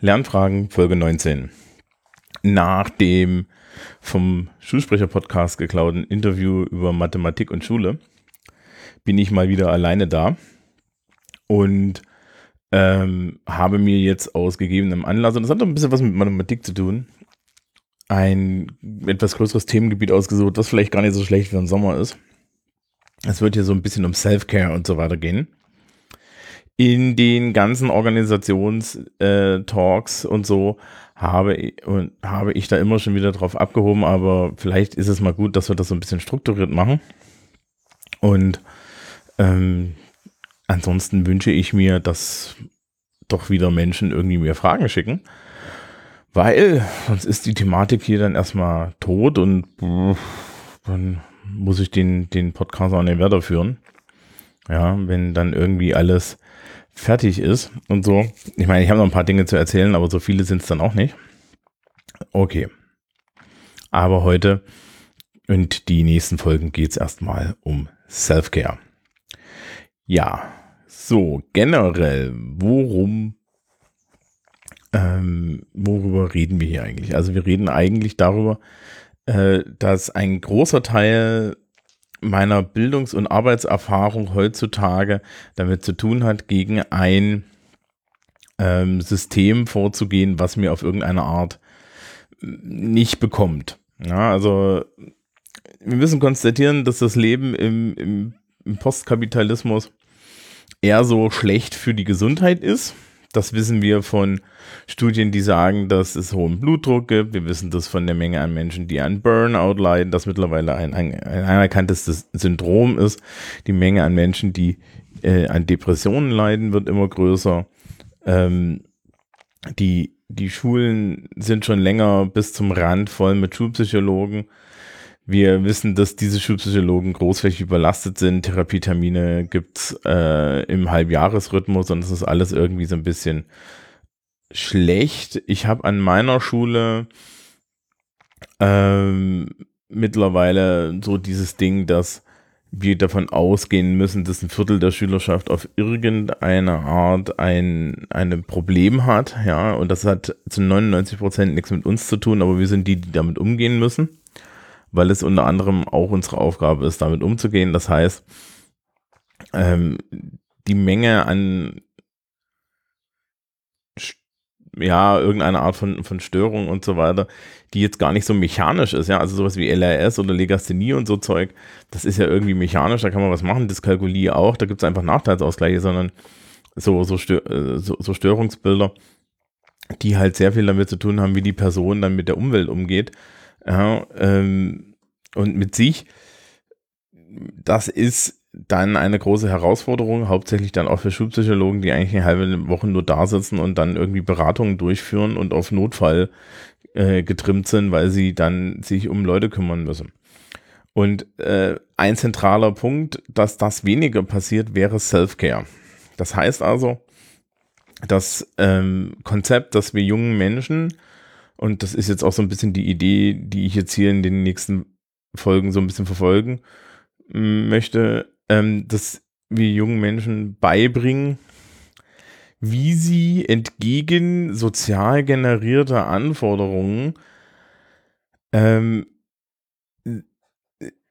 Lernfragen Folge 19. Nach dem vom Schulsprecher-Podcast geklauten Interview über Mathematik und Schule bin ich mal wieder alleine da und ähm, habe mir jetzt aus gegebenem Anlass, und das hat doch ein bisschen was mit Mathematik zu tun, ein etwas größeres Themengebiet ausgesucht, was vielleicht gar nicht so schlecht für den Sommer ist. Es wird hier so ein bisschen um Self-Care und so weiter gehen in den ganzen Organisationstalks äh, und so habe, und habe ich da immer schon wieder drauf abgehoben, aber vielleicht ist es mal gut, dass wir das so ein bisschen strukturiert machen. Und ähm, ansonsten wünsche ich mir, dass doch wieder Menschen irgendwie mehr Fragen schicken, weil sonst ist die Thematik hier dann erstmal tot und dann muss ich den, den Podcast auch nicht weiterführen. Ja, wenn dann irgendwie alles fertig ist und so. Ich meine, ich habe noch ein paar Dinge zu erzählen, aber so viele sind es dann auch nicht. Okay. Aber heute und die nächsten Folgen geht es erstmal um Self-Care. Ja, so generell, worum, ähm, worüber reden wir hier eigentlich? Also wir reden eigentlich darüber, äh, dass ein großer Teil meiner Bildungs- und Arbeitserfahrung heutzutage damit zu tun hat, gegen ein ähm, System vorzugehen, was mir auf irgendeine Art nicht bekommt. Ja, also wir müssen konstatieren, dass das Leben im, im, im Postkapitalismus eher so schlecht für die Gesundheit ist. Das wissen wir von Studien, die sagen, dass es hohen Blutdruck gibt. Wir wissen das von der Menge an Menschen, die an Burnout leiden, das mittlerweile ein, ein, ein anerkanntes Syndrom ist. Die Menge an Menschen, die äh, an Depressionen leiden, wird immer größer. Ähm, die, die Schulen sind schon länger bis zum Rand voll mit Schulpsychologen. Wir wissen, dass diese Schulpsychologen großflächig überlastet sind. Therapietermine gibt's äh, im Halbjahresrhythmus und es ist alles irgendwie so ein bisschen schlecht. Ich habe an meiner Schule ähm, mittlerweile so dieses Ding, dass wir davon ausgehen müssen, dass ein Viertel der Schülerschaft auf irgendeine Art ein, ein Problem hat, ja, und das hat zu 99 Prozent nichts mit uns zu tun, aber wir sind die, die damit umgehen müssen weil es unter anderem auch unsere Aufgabe ist, damit umzugehen. Das heißt, ähm, die Menge an ja, irgendeine Art von, von Störung und so weiter, die jetzt gar nicht so mechanisch ist, ja, also sowas wie LRS oder Legasthenie und so Zeug, das ist ja irgendwie mechanisch, da kann man was machen, Dyskalkulie auch, da gibt es einfach Nachteilsausgleiche, sondern so, so, Stör, äh, so, so Störungsbilder, die halt sehr viel damit zu tun haben, wie die Person dann mit der Umwelt umgeht ja, ähm, und mit sich, das ist dann eine große Herausforderung, hauptsächlich dann auch für Schulpsychologen, die eigentlich eine halbe Woche nur da sitzen und dann irgendwie Beratungen durchführen und auf Notfall äh, getrimmt sind, weil sie dann sich um Leute kümmern müssen. Und äh, ein zentraler Punkt, dass das weniger passiert, wäre Self-Care. Das heißt also, das ähm, Konzept, dass wir jungen Menschen und das ist jetzt auch so ein bisschen die Idee, die ich jetzt hier in den nächsten Folgen so ein bisschen verfolgen möchte, ähm, dass wir jungen Menschen beibringen, wie sie entgegen sozial generierter Anforderungen ähm,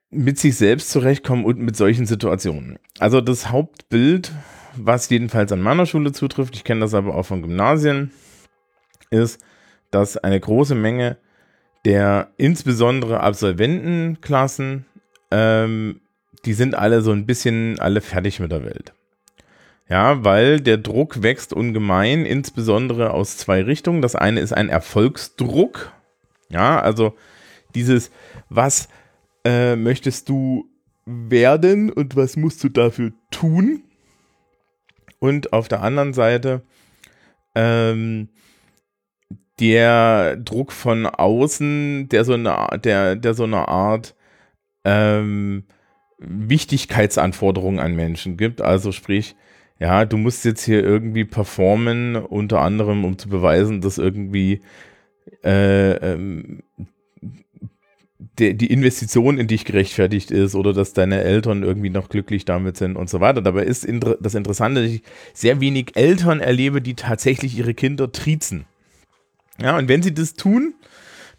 mit sich selbst zurechtkommen und mit solchen Situationen. Also das Hauptbild, was jedenfalls an meiner Schule zutrifft, ich kenne das aber auch von Gymnasien, ist, dass eine große Menge der insbesondere Absolventenklassen, ähm, die sind alle so ein bisschen alle fertig mit der Welt. Ja, weil der Druck wächst ungemein, insbesondere aus zwei Richtungen. Das eine ist ein Erfolgsdruck. Ja, also dieses, was äh, möchtest du werden und was musst du dafür tun? Und auf der anderen Seite ähm, der Druck von außen, der so eine, der, der so eine Art ähm, Wichtigkeitsanforderungen an Menschen gibt. Also sprich, ja, du musst jetzt hier irgendwie performen, unter anderem, um zu beweisen, dass irgendwie äh, ähm, die, die Investition in dich gerechtfertigt ist oder dass deine Eltern irgendwie noch glücklich damit sind und so weiter. Dabei ist das Interessante, dass ich sehr wenig Eltern erlebe, die tatsächlich ihre Kinder triezen. Ja, und wenn sie das tun,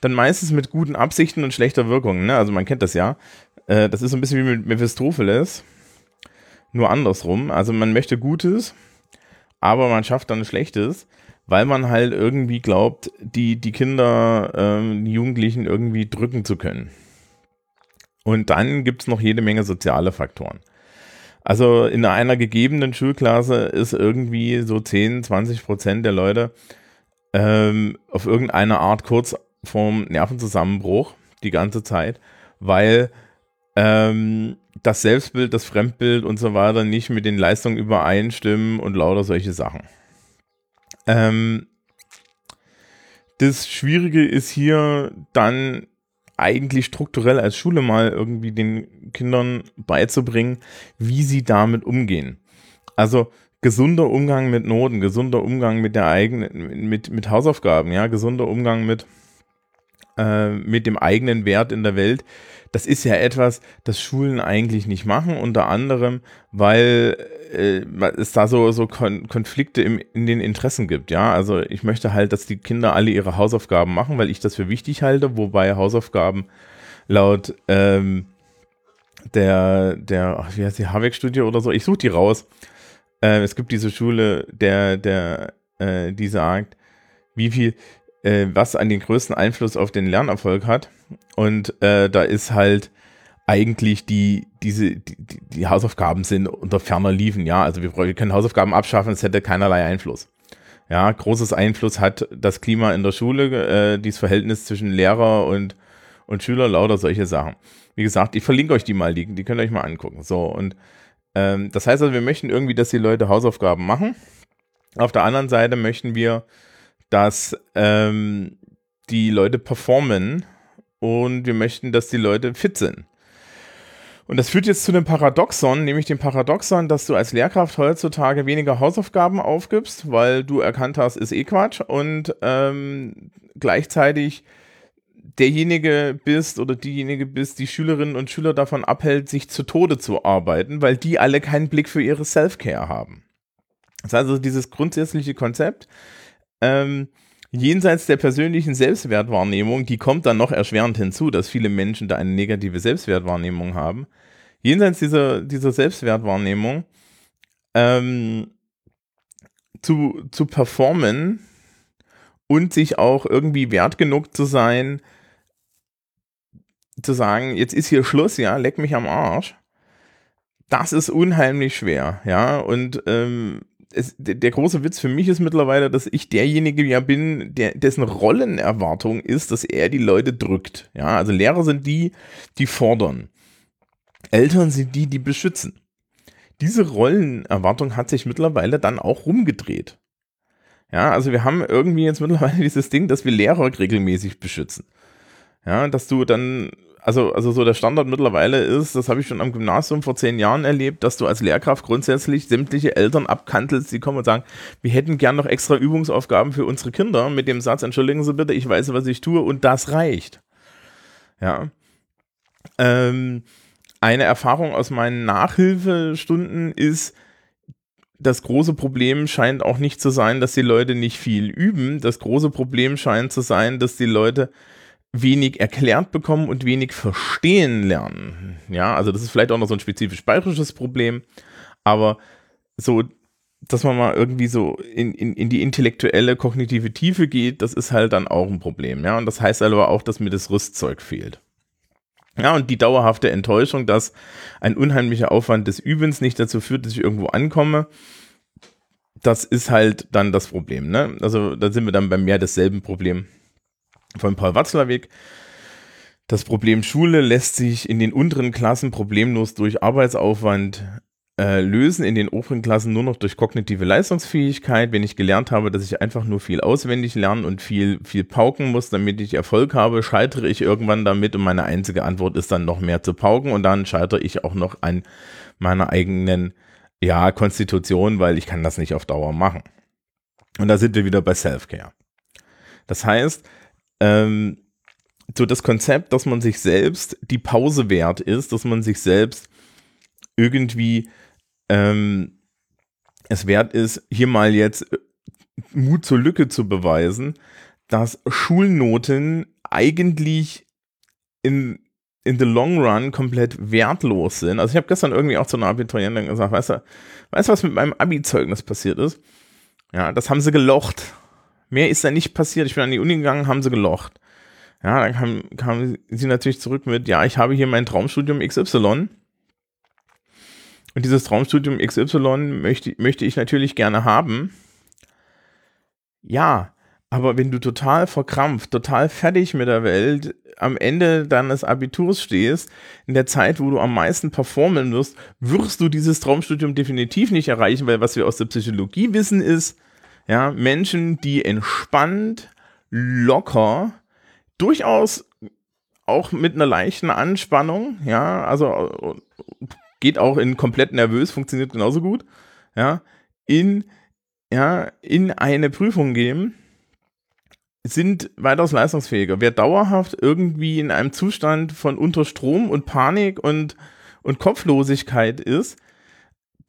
dann meistens mit guten Absichten und schlechter Wirkung. Ne? Also man kennt das ja. Äh, das ist so ein bisschen wie mit Mephistopheles, nur andersrum. Also man möchte Gutes, aber man schafft dann Schlechtes, weil man halt irgendwie glaubt, die, die Kinder, ähm, die Jugendlichen irgendwie drücken zu können. Und dann gibt es noch jede Menge soziale Faktoren. Also in einer gegebenen Schulklasse ist irgendwie so 10, 20 Prozent der Leute ähm, auf irgendeine Art kurz vorm Nervenzusammenbruch die ganze Zeit, weil ähm, das Selbstbild, das Fremdbild und so weiter nicht mit den Leistungen übereinstimmen und lauter solche Sachen. Ähm, das Schwierige ist hier dann eigentlich strukturell als Schule mal irgendwie den Kindern beizubringen, wie sie damit umgehen. Also gesunder Umgang mit Noten, gesunder Umgang mit der eigenen, mit, mit Hausaufgaben, ja, gesunder Umgang mit, äh, mit dem eigenen Wert in der Welt. Das ist ja etwas, das Schulen eigentlich nicht machen, unter anderem, weil äh, es da so, so Kon Konflikte im, in den Interessen gibt. Ja, also ich möchte halt, dass die Kinder alle ihre Hausaufgaben machen, weil ich das für wichtig halte, wobei Hausaufgaben laut ähm, der, der, ach, wie heißt die, Habeck-Studie oder so, ich suche die raus. Äh, es gibt diese Schule, der, der, äh, die sagt, wie viel, äh, was an den größten Einfluss auf den Lernerfolg hat. Und äh, da ist halt eigentlich die, diese, die, die Hausaufgaben sind unter ferner liefen, ja. Also wir, können Hausaufgaben abschaffen, es hätte keinerlei Einfluss. Ja, großes Einfluss hat das Klima in der Schule, äh, dieses Verhältnis zwischen Lehrer und, und Schüler, lauter solche Sachen. Wie gesagt, ich verlinke euch die mal, die, die könnt ihr euch mal angucken. So, und ähm, das heißt also, wir möchten irgendwie, dass die Leute Hausaufgaben machen. Auf der anderen Seite möchten wir, dass ähm, die Leute performen und wir möchten, dass die Leute fit sind. Und das führt jetzt zu einem Paradoxon, nämlich dem Paradoxon, dass du als Lehrkraft heutzutage weniger Hausaufgaben aufgibst, weil du erkannt hast, ist eh Quatsch und ähm, gleichzeitig derjenige bist oder diejenige bist, die Schülerinnen und Schüler davon abhält, sich zu Tode zu arbeiten, weil die alle keinen Blick für ihre Self-Care haben. Das heißt also dieses grundsätzliche Konzept, ähm, jenseits der persönlichen Selbstwertwahrnehmung, die kommt dann noch erschwerend hinzu, dass viele Menschen da eine negative Selbstwertwahrnehmung haben. Jenseits dieser, dieser Selbstwertwahrnehmung ähm, zu, zu performen und sich auch irgendwie wert genug zu sein, zu sagen, jetzt ist hier Schluss, ja, leck mich am Arsch. Das ist unheimlich schwer, ja, und ähm, es, der, große Witz für mich ist mittlerweile, dass ich derjenige ja bin, der, dessen Rollenerwartung ist, dass er die Leute drückt. Ja, also Lehrer sind die, die fordern. Eltern sind die, die beschützen. Diese Rollenerwartung hat sich mittlerweile dann auch rumgedreht. Ja, also wir haben irgendwie jetzt mittlerweile dieses Ding, dass wir Lehrer regelmäßig beschützen. Ja, dass du dann also, also so der Standard mittlerweile ist, das habe ich schon am Gymnasium vor zehn Jahren erlebt, dass du als Lehrkraft grundsätzlich sämtliche Eltern abkantelst, die kommen und sagen, wir hätten gern noch extra Übungsaufgaben für unsere Kinder mit dem Satz, entschuldigen Sie bitte, ich weiß, was ich tue und das reicht. Ja. Ähm, eine Erfahrung aus meinen Nachhilfestunden ist, das große Problem scheint auch nicht zu sein, dass die Leute nicht viel üben. Das große Problem scheint zu sein, dass die Leute wenig erklärt bekommen und wenig verstehen lernen. Ja, also das ist vielleicht auch noch so ein spezifisch bayerisches Problem, aber so, dass man mal irgendwie so in, in, in die intellektuelle, kognitive Tiefe geht, das ist halt dann auch ein Problem. Ja, und das heißt aber auch, dass mir das Rüstzeug fehlt. Ja, und die dauerhafte Enttäuschung, dass ein unheimlicher Aufwand des Übens nicht dazu führt, dass ich irgendwo ankomme, das ist halt dann das Problem. Ne? Also da sind wir dann bei mehr desselben Problem von Paul Watzlawick. Das Problem Schule lässt sich in den unteren Klassen problemlos durch Arbeitsaufwand äh, lösen, in den oberen Klassen nur noch durch kognitive Leistungsfähigkeit. Wenn ich gelernt habe, dass ich einfach nur viel auswendig lernen und viel, viel pauken muss, damit ich Erfolg habe, scheitere ich irgendwann damit und meine einzige Antwort ist dann noch mehr zu pauken und dann scheitere ich auch noch an meiner eigenen ja, Konstitution, weil ich kann das nicht auf Dauer machen. Und da sind wir wieder bei Self-Care. Das heißt, ähm, so das Konzept, dass man sich selbst die Pause wert ist, dass man sich selbst irgendwie ähm, es wert ist, hier mal jetzt äh, Mut zur Lücke zu beweisen, dass Schulnoten eigentlich in, in the long run komplett wertlos sind. Also ich habe gestern irgendwie auch zu einer Abiturientin gesagt, weißt du, weißt du, was mit meinem Abi-Zeugnis passiert ist? Ja, das haben sie gelocht. Mehr ist da nicht passiert. Ich bin an die Uni gegangen, haben sie gelocht. Ja, dann kam, kam sie natürlich zurück mit, ja, ich habe hier mein Traumstudium XY. Und dieses Traumstudium XY möchte, möchte ich natürlich gerne haben. Ja, aber wenn du total verkrampft, total fertig mit der Welt am Ende deines Abiturs stehst, in der Zeit, wo du am meisten performen wirst, wirst du dieses Traumstudium definitiv nicht erreichen, weil was wir aus der Psychologie wissen ist, ja, Menschen, die entspannt, locker, durchaus auch mit einer leichten Anspannung, ja, also geht auch in komplett nervös, funktioniert genauso gut, ja, in, ja, in eine Prüfung gehen, sind weitaus leistungsfähiger. Wer dauerhaft irgendwie in einem Zustand von Unterstrom und Panik und, und Kopflosigkeit ist,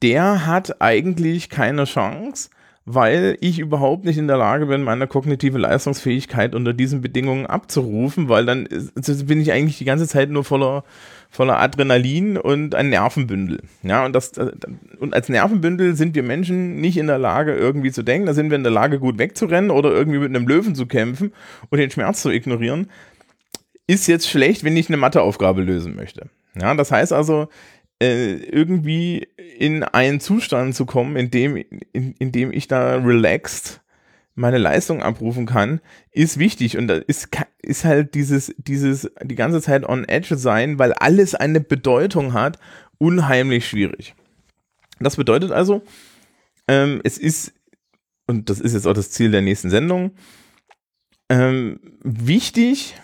der hat eigentlich keine Chance, weil ich überhaupt nicht in der Lage bin, meine kognitive Leistungsfähigkeit unter diesen Bedingungen abzurufen, weil dann ist, bin ich eigentlich die ganze Zeit nur voller, voller Adrenalin und ein Nervenbündel. Ja, und, das, und als Nervenbündel sind wir Menschen nicht in der Lage, irgendwie zu denken. Da sind wir in der Lage, gut wegzurennen oder irgendwie mit einem Löwen zu kämpfen und den Schmerz zu ignorieren. Ist jetzt schlecht, wenn ich eine Matheaufgabe lösen möchte. Ja, das heißt also, äh, irgendwie in einen Zustand zu kommen, in dem, in, in dem ich da relaxed meine Leistung abrufen kann, ist wichtig. Und da ist, ist halt dieses, dieses, die ganze Zeit on edge sein, weil alles eine Bedeutung hat, unheimlich schwierig. Das bedeutet also, ähm, es ist, und das ist jetzt auch das Ziel der nächsten Sendung, ähm, wichtig,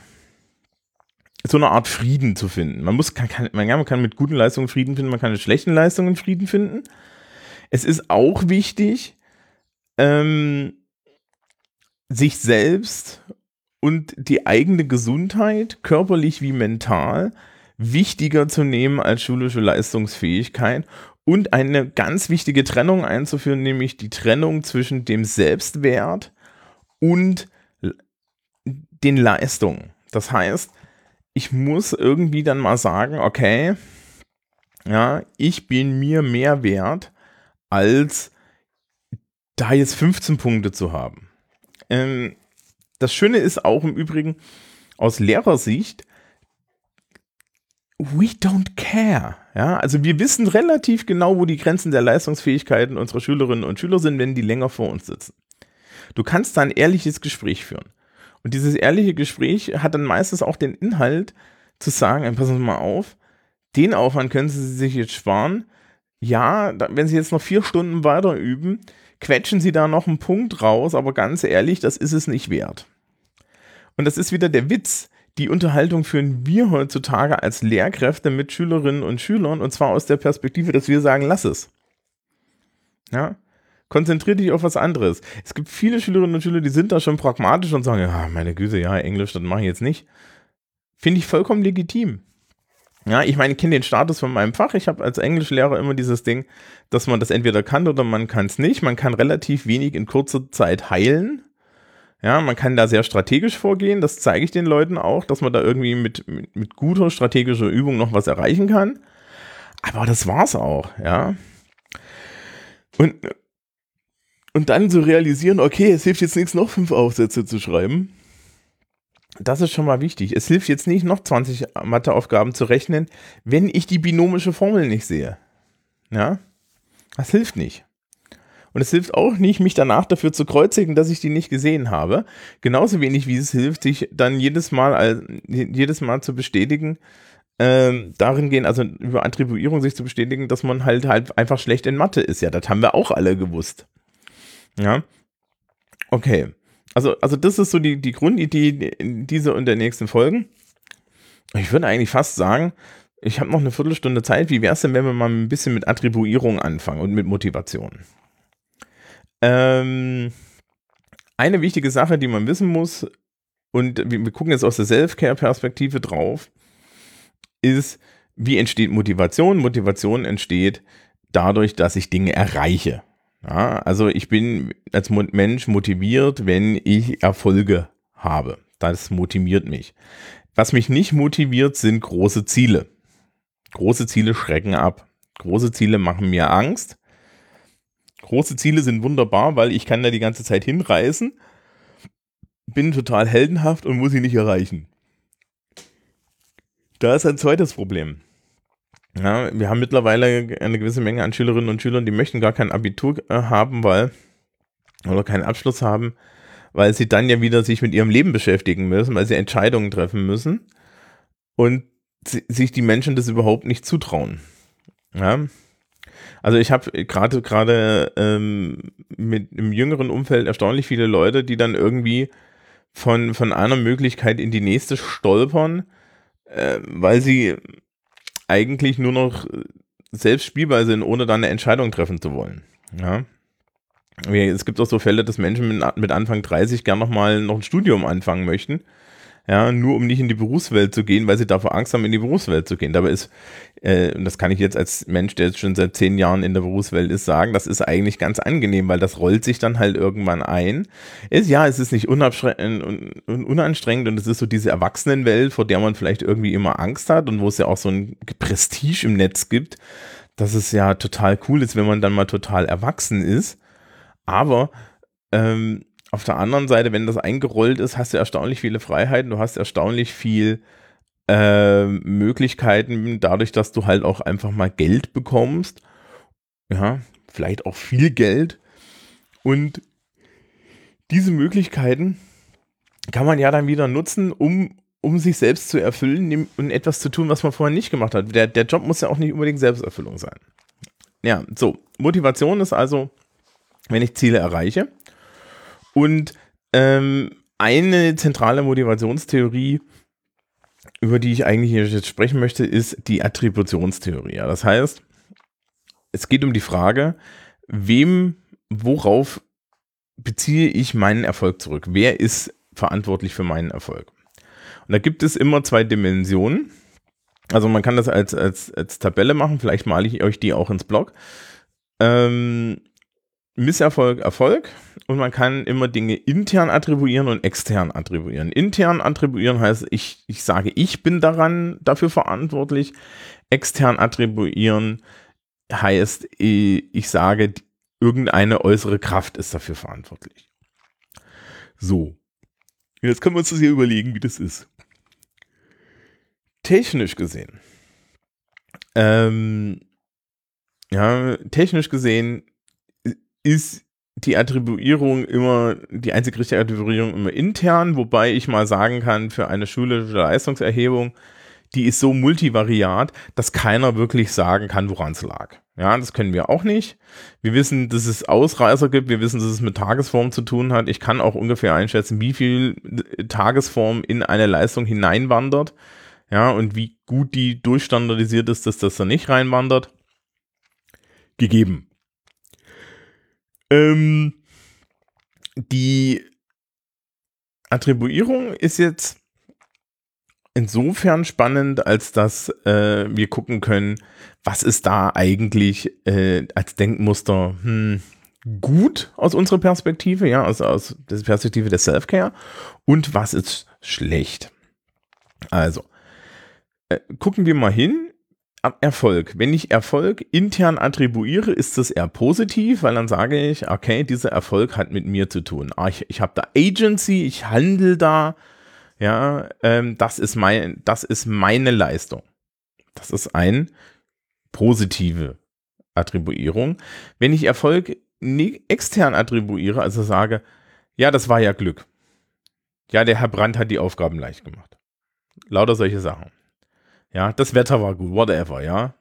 so eine Art Frieden zu finden. Man muss, kann, kann, man, kann mit guten Leistungen Frieden finden, man kann mit schlechten Leistungen Frieden finden. Es ist auch wichtig, ähm, sich selbst und die eigene Gesundheit, körperlich wie mental, wichtiger zu nehmen als schulische Leistungsfähigkeit und eine ganz wichtige Trennung einzuführen, nämlich die Trennung zwischen dem Selbstwert und den Leistungen. Das heißt, ich muss irgendwie dann mal sagen, okay, ja, ich bin mir mehr wert, als da jetzt 15 Punkte zu haben. Ähm, das Schöne ist auch im Übrigen aus Lehrersicht, we don't care. Ja, also wir wissen relativ genau, wo die Grenzen der Leistungsfähigkeiten unserer Schülerinnen und Schüler sind, wenn die länger vor uns sitzen. Du kannst da ein ehrliches Gespräch führen. Und dieses ehrliche Gespräch hat dann meistens auch den Inhalt zu sagen, passen Sie mal auf, den Aufwand können Sie sich jetzt sparen. Ja, wenn Sie jetzt noch vier Stunden weiter üben, quetschen Sie da noch einen Punkt raus, aber ganz ehrlich, das ist es nicht wert. Und das ist wieder der Witz. Die Unterhaltung führen wir heutzutage als Lehrkräfte mit Schülerinnen und Schülern und zwar aus der Perspektive, dass wir sagen, lass es. Ja, Konzentriere dich auf was anderes. Es gibt viele Schülerinnen und Schüler, die sind da schon pragmatisch und sagen, ja, meine Güte, ja, Englisch, das mache ich jetzt nicht. Finde ich vollkommen legitim. Ja, ich meine, ich kenne den Status von meinem Fach. Ich habe als Englischlehrer immer dieses Ding, dass man das entweder kann oder man kann es nicht. Man kann relativ wenig in kurzer Zeit heilen. Ja, man kann da sehr strategisch vorgehen. Das zeige ich den Leuten auch, dass man da irgendwie mit, mit, mit guter strategischer Übung noch was erreichen kann. Aber das war's auch, ja. Und und dann zu realisieren, okay, es hilft jetzt nichts, noch fünf Aufsätze zu schreiben. Das ist schon mal wichtig. Es hilft jetzt nicht, noch 20 Matheaufgaben zu rechnen, wenn ich die binomische Formel nicht sehe. Ja? Das hilft nicht. Und es hilft auch nicht, mich danach dafür zu kreuzigen, dass ich die nicht gesehen habe. Genauso wenig wie es hilft, sich dann jedes Mal, jedes Mal zu bestätigen, ähm, darin gehen, also über Attribuierung sich zu bestätigen, dass man halt halt einfach schlecht in Mathe ist. Ja, das haben wir auch alle gewusst. Ja. Okay. Also, also das ist so die, die Grundidee dieser und der nächsten Folgen. Ich würde eigentlich fast sagen, ich habe noch eine Viertelstunde Zeit. Wie wäre es denn, wenn wir mal ein bisschen mit Attribuierung anfangen und mit Motivation? Ähm, eine wichtige Sache, die man wissen muss, und wir, wir gucken jetzt aus der Self-Care-Perspektive drauf, ist, wie entsteht Motivation? Motivation entsteht dadurch, dass ich Dinge erreiche. Ja, also ich bin als Mensch motiviert, wenn ich Erfolge habe. Das motiviert mich. Was mich nicht motiviert, sind große Ziele. Große Ziele schrecken ab. Große Ziele machen mir Angst. Große Ziele sind wunderbar, weil ich kann da die ganze Zeit hinreißen, bin total heldenhaft und muss sie nicht erreichen. Da ist ein zweites Problem. Ja, wir haben mittlerweile eine gewisse Menge an Schülerinnen und Schülern, die möchten gar kein Abitur äh, haben, weil oder keinen Abschluss haben, weil sie dann ja wieder sich mit ihrem Leben beschäftigen müssen, weil sie Entscheidungen treffen müssen und sich die Menschen das überhaupt nicht zutrauen. Ja. Also ich habe gerade gerade ähm, mit im jüngeren Umfeld erstaunlich viele Leute, die dann irgendwie von, von einer Möglichkeit in die nächste stolpern, äh, weil sie eigentlich nur noch selbst spielbar sind, ohne dann eine Entscheidung treffen zu wollen. Ja. Es gibt auch so Fälle, dass Menschen mit Anfang 30 gern nochmal noch ein Studium anfangen möchten. Ja, nur um nicht in die Berufswelt zu gehen, weil sie davor Angst haben, in die Berufswelt zu gehen. Dabei ist, äh, und das kann ich jetzt als Mensch, der jetzt schon seit zehn Jahren in der Berufswelt ist, sagen, das ist eigentlich ganz angenehm, weil das rollt sich dann halt irgendwann ein. Ist, ja, es ist nicht unanstrengend und es ist so diese Erwachsenenwelt, vor der man vielleicht irgendwie immer Angst hat und wo es ja auch so ein Prestige im Netz gibt, dass es ja total cool ist, wenn man dann mal total erwachsen ist. Aber ähm, auf der anderen Seite, wenn das eingerollt ist, hast du erstaunlich viele Freiheiten, du hast erstaunlich viel äh, Möglichkeiten, dadurch, dass du halt auch einfach mal Geld bekommst. Ja, vielleicht auch viel Geld. Und diese Möglichkeiten kann man ja dann wieder nutzen, um, um sich selbst zu erfüllen und etwas zu tun, was man vorher nicht gemacht hat. Der, der Job muss ja auch nicht unbedingt Selbsterfüllung sein. Ja, so. Motivation ist also wenn ich Ziele erreiche. Und ähm, eine zentrale Motivationstheorie, über die ich eigentlich jetzt sprechen möchte, ist die Attributionstheorie. Das heißt, es geht um die Frage, wem, worauf beziehe ich meinen Erfolg zurück? Wer ist verantwortlich für meinen Erfolg? Und da gibt es immer zwei Dimensionen. Also man kann das als, als, als Tabelle machen, vielleicht male ich euch die auch ins Blog. Ähm, Misserfolg, Erfolg und man kann immer Dinge intern attribuieren und extern attribuieren. Intern attribuieren heißt, ich, ich sage, ich bin daran dafür verantwortlich. Extern attribuieren heißt, ich sage, irgendeine äußere Kraft ist dafür verantwortlich. So. Jetzt können wir uns das hier überlegen, wie das ist. Technisch gesehen. Ähm, ja, technisch gesehen ist die Attribuierung immer, die einzig richtige Attribuierung immer intern, wobei ich mal sagen kann, für eine schulische Leistungserhebung, die ist so multivariat, dass keiner wirklich sagen kann, woran es lag. Ja, das können wir auch nicht. Wir wissen, dass es Ausreißer gibt. Wir wissen, dass es mit Tagesform zu tun hat. Ich kann auch ungefähr einschätzen, wie viel Tagesform in eine Leistung hineinwandert. Ja, und wie gut die durchstandardisiert ist, dass das da nicht reinwandert. Gegeben. Ähm, die Attribuierung ist jetzt insofern spannend, als dass äh, wir gucken können, was ist da eigentlich äh, als Denkmuster hm, gut aus unserer Perspektive, ja, also aus der Perspektive der Self-Care und was ist schlecht. Also, äh, gucken wir mal hin, Erfolg. Wenn ich Erfolg intern attribuiere, ist das eher positiv, weil dann sage ich, okay, dieser Erfolg hat mit mir zu tun. Ah, ich, ich habe da Agency, ich handle da, ja, ähm, das, ist mein, das ist meine Leistung. Das ist eine positive Attribuierung. Wenn ich Erfolg extern attribuiere, also sage, ja, das war ja Glück. Ja, der Herr Brandt hat die Aufgaben leicht gemacht. Lauter solche Sachen. Ja, das Wetter war gut, whatever, ja.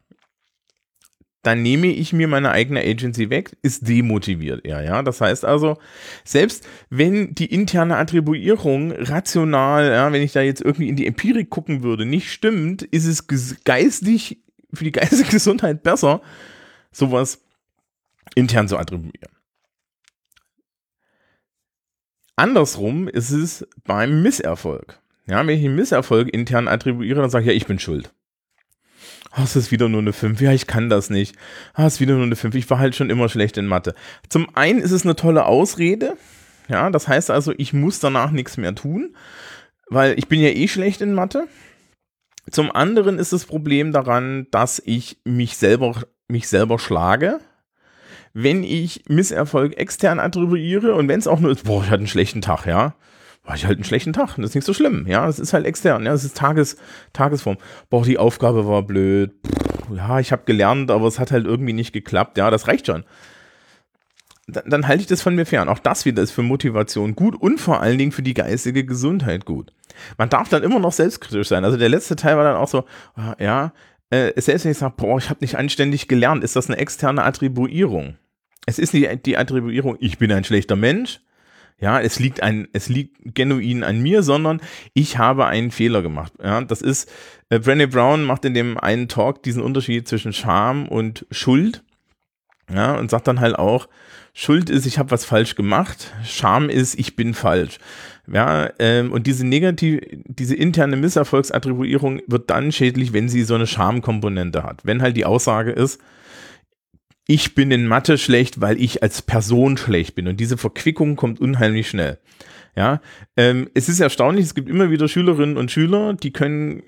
Dann nehme ich mir meine eigene Agency weg, ist demotiviert er, ja. Das heißt also, selbst wenn die interne Attribuierung rational, ja, wenn ich da jetzt irgendwie in die Empirik gucken würde, nicht stimmt, ist es geistig, für die geistige Gesundheit besser, sowas intern zu attribuieren. Andersrum ist es beim Misserfolg. Ja, wenn ich einen Misserfolg intern attribuiere, dann sage ich, ja, ich bin schuld. Oh, es ist wieder nur eine 5. Ja, ich kann das nicht. Ah, es ist wieder nur eine 5. Ich war halt schon immer schlecht in Mathe. Zum einen ist es eine tolle Ausrede. Ja, das heißt also, ich muss danach nichts mehr tun, weil ich bin ja eh schlecht in Mathe. Zum anderen ist das Problem daran, dass ich mich selber, mich selber schlage. Wenn ich Misserfolg extern attribuiere und wenn es auch nur ist, boah, ich hatte einen schlechten Tag, ja, war ich halt einen schlechten Tag. Das ist nicht so schlimm, ja. Das ist halt extern, ja. Das ist Tages, Tagesform. Boah, die Aufgabe war blöd. Puh, ja, ich habe gelernt, aber es hat halt irgendwie nicht geklappt. Ja, das reicht schon. Dann, dann halte ich das von mir fern. Auch das wieder ist für Motivation gut und vor allen Dingen für die geistige Gesundheit gut. Man darf dann immer noch selbstkritisch sein. Also der letzte Teil war dann auch so, ah, ja, äh, selbst wenn ich sage, boah, ich habe nicht anständig gelernt, ist das eine externe Attribuierung. Es ist nicht die Attribuierung, ich bin ein schlechter Mensch, ja, es liegt ein, es liegt genuin an mir, sondern ich habe einen Fehler gemacht. Ja, das ist, äh, Brené Brown macht in dem einen Talk diesen Unterschied zwischen Scham und Schuld. Ja, und sagt dann halt auch, Schuld ist, ich habe was falsch gemacht, Scham ist, ich bin falsch. Ja, ähm, und diese negative, diese interne Misserfolgsattribuierung wird dann schädlich, wenn sie so eine Schamkomponente hat. Wenn halt die Aussage ist, ich bin in Mathe schlecht, weil ich als Person schlecht bin. Und diese Verquickung kommt unheimlich schnell. Ja, ähm, es ist erstaunlich, es gibt immer wieder Schülerinnen und Schüler, die können,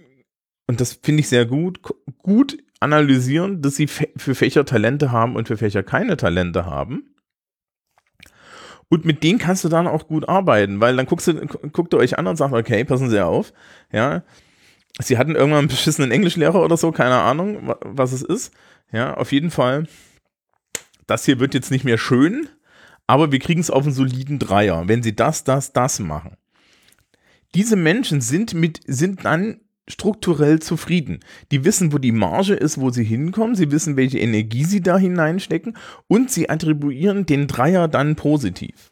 und das finde ich sehr gut, gut analysieren, dass sie für Fächer Talente haben und für Fächer keine Talente haben. Und mit denen kannst du dann auch gut arbeiten, weil dann guckst du, guckt ihr euch an und sagt, okay, passen Sie auf, ja. Sie hatten irgendwann einen beschissenen Englischlehrer oder so, keine Ahnung, was es ist. Ja, auf jeden Fall das hier wird jetzt nicht mehr schön, aber wir kriegen es auf einen soliden Dreier, wenn sie das, das, das machen. Diese Menschen sind mit, sind dann strukturell zufrieden. Die wissen, wo die Marge ist, wo sie hinkommen, sie wissen, welche Energie sie da hineinstecken und sie attribuieren den Dreier dann positiv.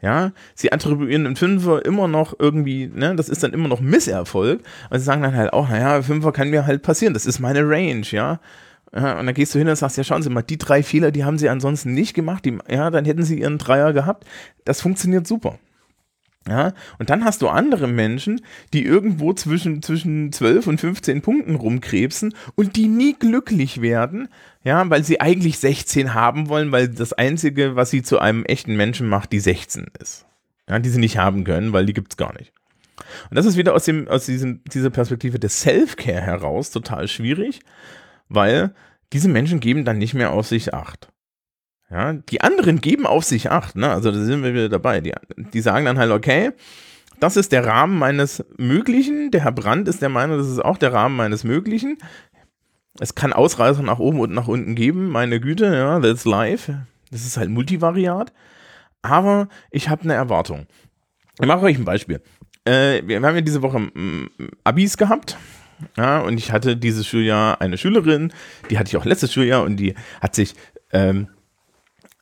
Ja, sie attribuieren den Fünfer immer noch irgendwie, ne, das ist dann immer noch Misserfolg, aber sie sagen dann halt auch, naja, Fünfer kann mir halt passieren, das ist meine Range, ja. Ja, und dann gehst du hin und sagst, ja, schauen Sie mal, die drei Fehler, die haben Sie ansonsten nicht gemacht, die, ja, dann hätten Sie Ihren Dreier gehabt. Das funktioniert super. Ja, und dann hast du andere Menschen, die irgendwo zwischen, zwischen 12 und 15 Punkten rumkrebsen und die nie glücklich werden, ja, weil sie eigentlich 16 haben wollen, weil das Einzige, was sie zu einem echten Menschen macht, die 16 ist. Ja, die sie nicht haben können, weil die gibt es gar nicht. Und das ist wieder aus, dem, aus diesem, dieser Perspektive des Self-Care heraus total schwierig, weil diese Menschen geben dann nicht mehr auf sich acht. Ja, die anderen geben auf sich acht, ne? Also da sind wir wieder dabei. Die, die sagen dann halt, okay, das ist der Rahmen meines Möglichen. Der Herr Brandt ist der Meinung, das ist auch der Rahmen meines Möglichen. Es kann Ausreißer nach oben und nach unten geben, meine Güte, ja, that's life. Das ist halt multivariat. Aber ich habe eine Erwartung. Ich mache euch ein Beispiel. Äh, wir haben ja diese Woche mm, Abis gehabt. Ja, und ich hatte dieses Schuljahr eine Schülerin, die hatte ich auch letztes Schuljahr und die hat sich ähm,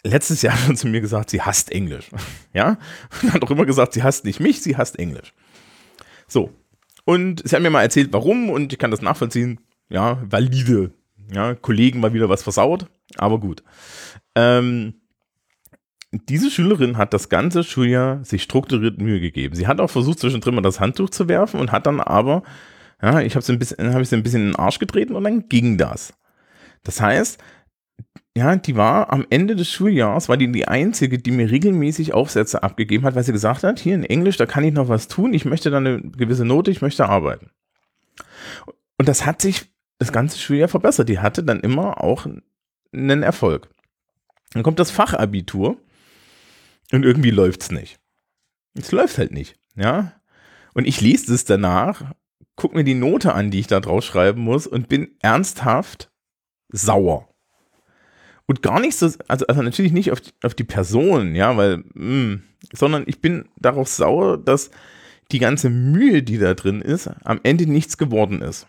letztes Jahr schon zu mir gesagt, sie hasst Englisch. Ja, und hat auch immer gesagt, sie hasst nicht mich, sie hasst Englisch. So. Und sie hat mir mal erzählt, warum und ich kann das nachvollziehen. Ja, valide. Ja, Kollegen mal wieder was versaut, aber gut. Ähm, diese Schülerin hat das ganze Schuljahr sich strukturiert Mühe gegeben. Sie hat auch versucht, zwischendrin mal das Handtuch zu werfen und hat dann aber ja, ich habe sie ein bisschen, habe ich sie ein bisschen in den Arsch getreten und dann ging das. Das heißt, ja, die war am Ende des Schuljahres, war die die einzige, die mir regelmäßig Aufsätze abgegeben hat, weil sie gesagt hat, hier in Englisch, da kann ich noch was tun, ich möchte da eine gewisse Note, ich möchte arbeiten. Und das hat sich das ganze Schuljahr verbessert. Die hatte dann immer auch einen Erfolg. Dann kommt das Fachabitur und irgendwie läuft es nicht. Es läuft halt nicht, ja. Und ich lese es danach gucke mir die Note an, die ich da drauf schreiben muss und bin ernsthaft sauer. Und gar nicht so, also, also natürlich nicht auf die, auf die Person, ja, weil, mh, hm, sondern ich bin darauf sauer, dass die ganze Mühe, die da drin ist, am Ende nichts geworden ist.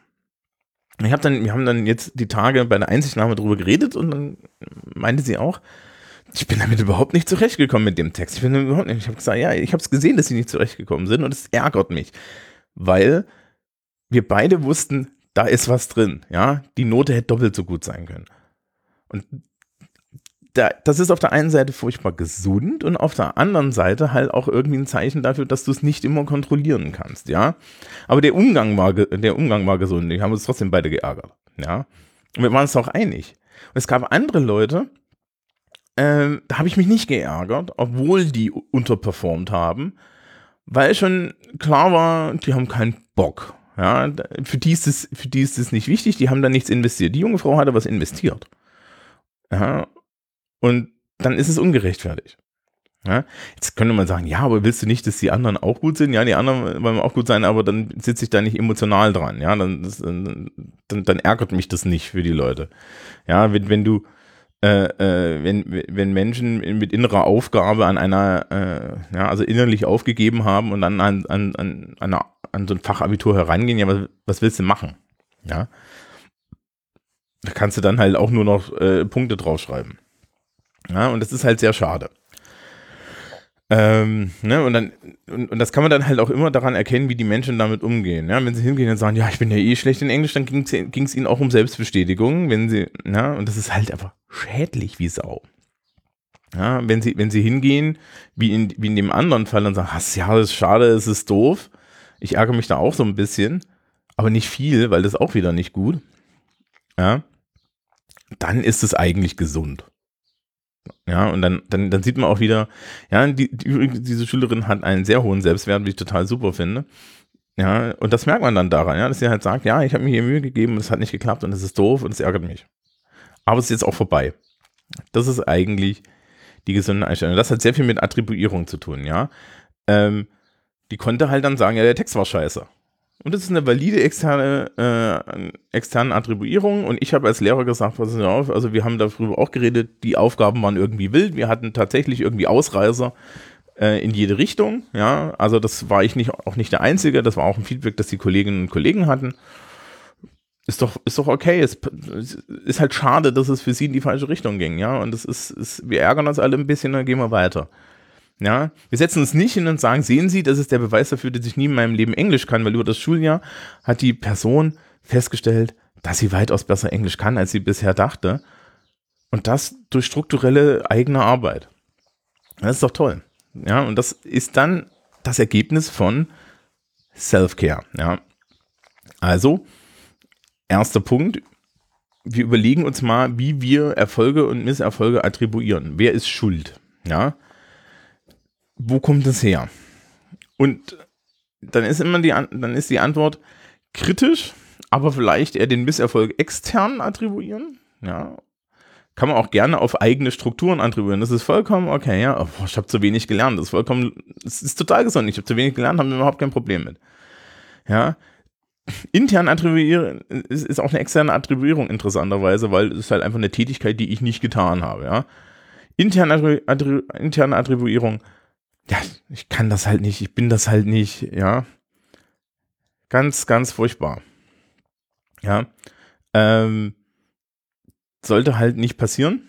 Ich habe dann, wir haben dann jetzt die Tage bei der Einsichtnahme drüber geredet und dann meinte sie auch, ich bin damit überhaupt nicht zurechtgekommen mit dem Text. Ich bin überhaupt nicht, ich habe gesagt, ja, ich habe es gesehen, dass sie nicht zurechtgekommen sind und es ärgert mich, weil wir beide wussten, da ist was drin. Ja, die Note hätte doppelt so gut sein können. Und da, das ist auf der einen Seite furchtbar gesund und auf der anderen Seite halt auch irgendwie ein Zeichen dafür, dass du es nicht immer kontrollieren kannst, ja. Aber der Umgang war, der Umgang war gesund. Wir haben uns trotzdem beide geärgert, ja. Und wir waren uns auch einig. Und es gab andere Leute, ähm, da habe ich mich nicht geärgert, obwohl die unterperformt haben, weil schon klar war, die haben keinen Bock. Ja, für die ist es, für die ist es nicht wichtig, die haben da nichts investiert. Die junge Frau hatte was investiert. Ja, und dann ist es ungerechtfertigt. Ja, jetzt könnte man sagen, ja, aber willst du nicht, dass die anderen auch gut sind? Ja, die anderen wollen auch gut sein, aber dann sitze ich da nicht emotional dran. Ja, dann, das, dann, dann, ärgert mich das nicht für die Leute. Ja, wenn, wenn du, äh, äh, wenn, wenn Menschen mit innerer Aufgabe an einer, äh, ja, also innerlich aufgegeben haben und dann an, an, an, an, an so ein Fachabitur herangehen, ja, was, was willst du machen? Ja, da kannst du dann halt auch nur noch äh, Punkte draufschreiben. Ja, und das ist halt sehr schade. Ähm, ne, und, dann, und, und, das kann man dann halt auch immer daran erkennen, wie die Menschen damit umgehen. Ja? Wenn sie hingehen und sagen, ja, ich bin ja eh schlecht in Englisch, dann ging es ihnen auch um Selbstbestätigung, wenn sie, ja, und das ist halt einfach schädlich wie Sau. Ja, wenn sie, wenn sie hingehen, wie in, wie in dem anderen Fall und sagen, ja, das ist schade, es ist doof. Ich ärgere mich da auch so ein bisschen, aber nicht viel, weil das auch wieder nicht gut. Ja, dann ist es eigentlich gesund. Ja, und dann, dann, dann sieht man auch wieder, ja, die, die, diese Schülerin hat einen sehr hohen Selbstwert, wie ich total super finde. Ja, und das merkt man dann daran, ja, dass sie halt sagt, ja, ich habe mir hier Mühe gegeben, es hat nicht geklappt und es ist doof und es ärgert mich. Aber es ist jetzt auch vorbei. Das ist eigentlich die gesunde Einstellung. Das hat sehr viel mit Attribuierung zu tun, ja. Ähm, die konnte halt dann sagen, ja, der Text war scheiße. Und das ist eine valide externe, äh, externe Attribuierung. Und ich habe als Lehrer gesagt, pass auf, also wir haben darüber auch geredet, die Aufgaben waren irgendwie wild. Wir hatten tatsächlich irgendwie Ausreißer äh, in jede Richtung. Ja, also das war ich nicht, auch nicht der Einzige. Das war auch ein Feedback, das die Kolleginnen und Kollegen hatten. Ist doch, ist doch okay. Es ist halt schade, dass es für sie in die falsche Richtung ging. Ja, und das ist, ist wir ärgern uns alle ein bisschen, dann gehen wir weiter. Ja, wir setzen uns nicht hin und sagen, sehen Sie, das ist der Beweis dafür, dass ich nie in meinem Leben Englisch kann, weil über das Schuljahr hat die Person festgestellt, dass sie weitaus besser Englisch kann, als sie bisher dachte. Und das durch strukturelle eigene Arbeit. Das ist doch toll. Ja, und das ist dann das Ergebnis von Self-Care. Ja. Also, erster Punkt. Wir überlegen uns mal, wie wir Erfolge und Misserfolge attribuieren. Wer ist schuld? Ja wo kommt es her? Und dann ist immer die, dann ist die Antwort kritisch, aber vielleicht eher den Misserfolg extern attribuieren. Ja. Kann man auch gerne auf eigene Strukturen attribuieren. Das ist vollkommen okay, ja. Oh, ich habe zu wenig gelernt. Das ist vollkommen, das ist total gesund. Ich habe zu wenig gelernt, haben wir überhaupt kein Problem mit. Ja. Intern attribuieren ist, ist auch eine externe Attribuierung interessanterweise, weil es ist halt einfach eine Tätigkeit, die ich nicht getan habe, ja. Interne, Attribu interne Attribuierung ja, ich kann das halt nicht, ich bin das halt nicht, ja. Ganz, ganz furchtbar. Ja. Ähm, sollte halt nicht passieren.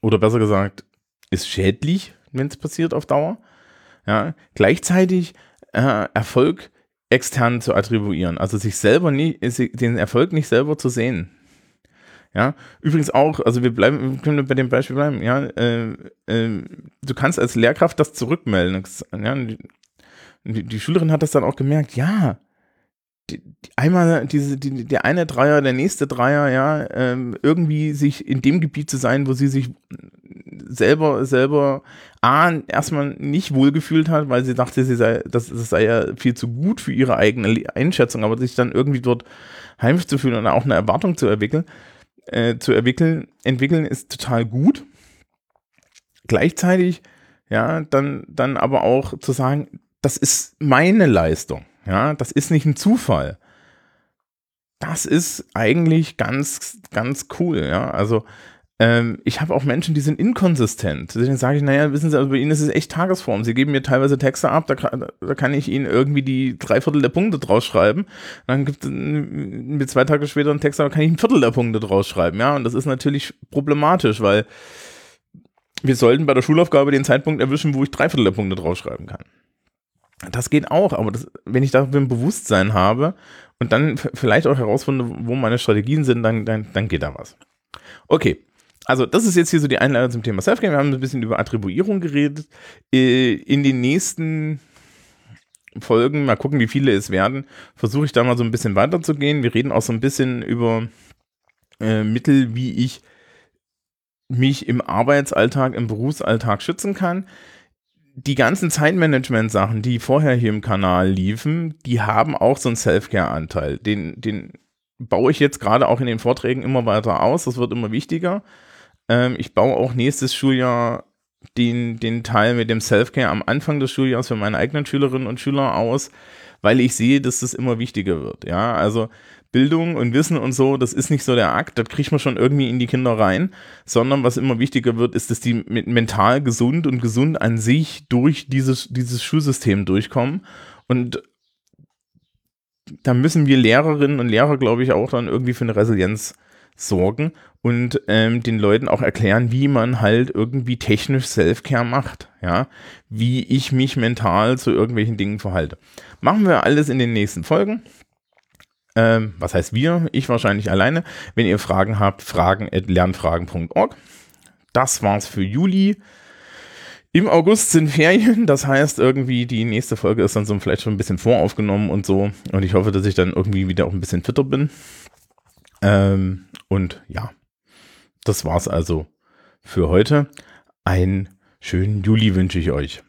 Oder besser gesagt, ist schädlich, wenn es passiert auf Dauer. Ja. Gleichzeitig äh, Erfolg extern zu attribuieren, also sich selber nie, den Erfolg nicht selber zu sehen. Ja, übrigens auch, also wir bleiben, können wir bei dem Beispiel bleiben, ja, äh, äh, du kannst als Lehrkraft das zurückmelden. Ja, die, die, Schülerin hat das dann auch gemerkt, ja, die, die einmal diese, die, der eine Dreier, der nächste Dreier, ja, ähm, irgendwie sich in dem Gebiet zu sein, wo sie sich selber, selber A, erstmal nicht wohlgefühlt hat, weil sie dachte, sie sei, das, das sei ja viel zu gut für ihre eigene Einschätzung, aber sich dann irgendwie dort heimisch zu fühlen und auch eine Erwartung zu entwickeln äh, zu entwickeln, entwickeln ist total gut. Gleichzeitig, ja, dann, dann aber auch zu sagen, das ist meine Leistung. Ja, das ist nicht ein Zufall. Das ist eigentlich ganz, ganz cool. Ja, also ich habe auch Menschen, die sind inkonsistent. Deswegen sage ich, naja, wissen Sie, also bei Ihnen ist es echt Tagesform. Sie geben mir teilweise Texte ab, da, da kann ich Ihnen irgendwie die Dreiviertel der Punkte draus schreiben. Dann gibt es mir zwei Tage später einen Text, da kann ich ein Viertel der Punkte draus schreiben. Ja, und das ist natürlich problematisch, weil wir sollten bei der Schulaufgabe den Zeitpunkt erwischen, wo ich drei Viertel der Punkte draus schreiben kann. Das geht auch, aber das, wenn ich dafür ein Bewusstsein habe und dann vielleicht auch herausfinde, wo meine Strategien sind, dann, dann, dann geht da was. Okay, also das ist jetzt hier so die Einladung zum Thema Selfcare. Wir haben ein bisschen über Attribuierung geredet. Äh, in den nächsten Folgen, mal gucken, wie viele es werden, versuche ich da mal so ein bisschen weiterzugehen. Wir reden auch so ein bisschen über äh, Mittel, wie ich mich im Arbeitsalltag, im Berufsalltag schützen kann. Die ganzen Zeitmanagement-Sachen, die vorher hier im Kanal liefen, die haben auch so einen Self-Care-Anteil. Den, den baue ich jetzt gerade auch in den Vorträgen immer weiter aus. Das wird immer wichtiger. Ähm, ich baue auch nächstes Schuljahr den, den Teil mit dem Self-Care am Anfang des Schuljahres für meine eigenen Schülerinnen und Schüler aus, weil ich sehe, dass das immer wichtiger wird. Ja, also Bildung und Wissen und so, das ist nicht so der Akt, das kriegt man schon irgendwie in die Kinder rein, sondern was immer wichtiger wird, ist, dass die mental gesund und gesund an sich durch dieses, dieses Schulsystem durchkommen. Und da müssen wir Lehrerinnen und Lehrer, glaube ich, auch dann irgendwie für eine Resilienz sorgen und ähm, den Leuten auch erklären, wie man halt irgendwie technisch Self-Care macht, ja, wie ich mich mental zu irgendwelchen Dingen verhalte. Machen wir alles in den nächsten Folgen. Ähm, was heißt wir? Ich wahrscheinlich alleine. Wenn ihr Fragen habt, fragen at lernfragen.org. Das war's für Juli. Im August sind Ferien, das heißt irgendwie die nächste Folge ist dann so vielleicht schon ein bisschen voraufgenommen und so. Und ich hoffe, dass ich dann irgendwie wieder auch ein bisschen fitter bin. Ähm, und ja, das war's also für heute. Einen schönen Juli wünsche ich euch.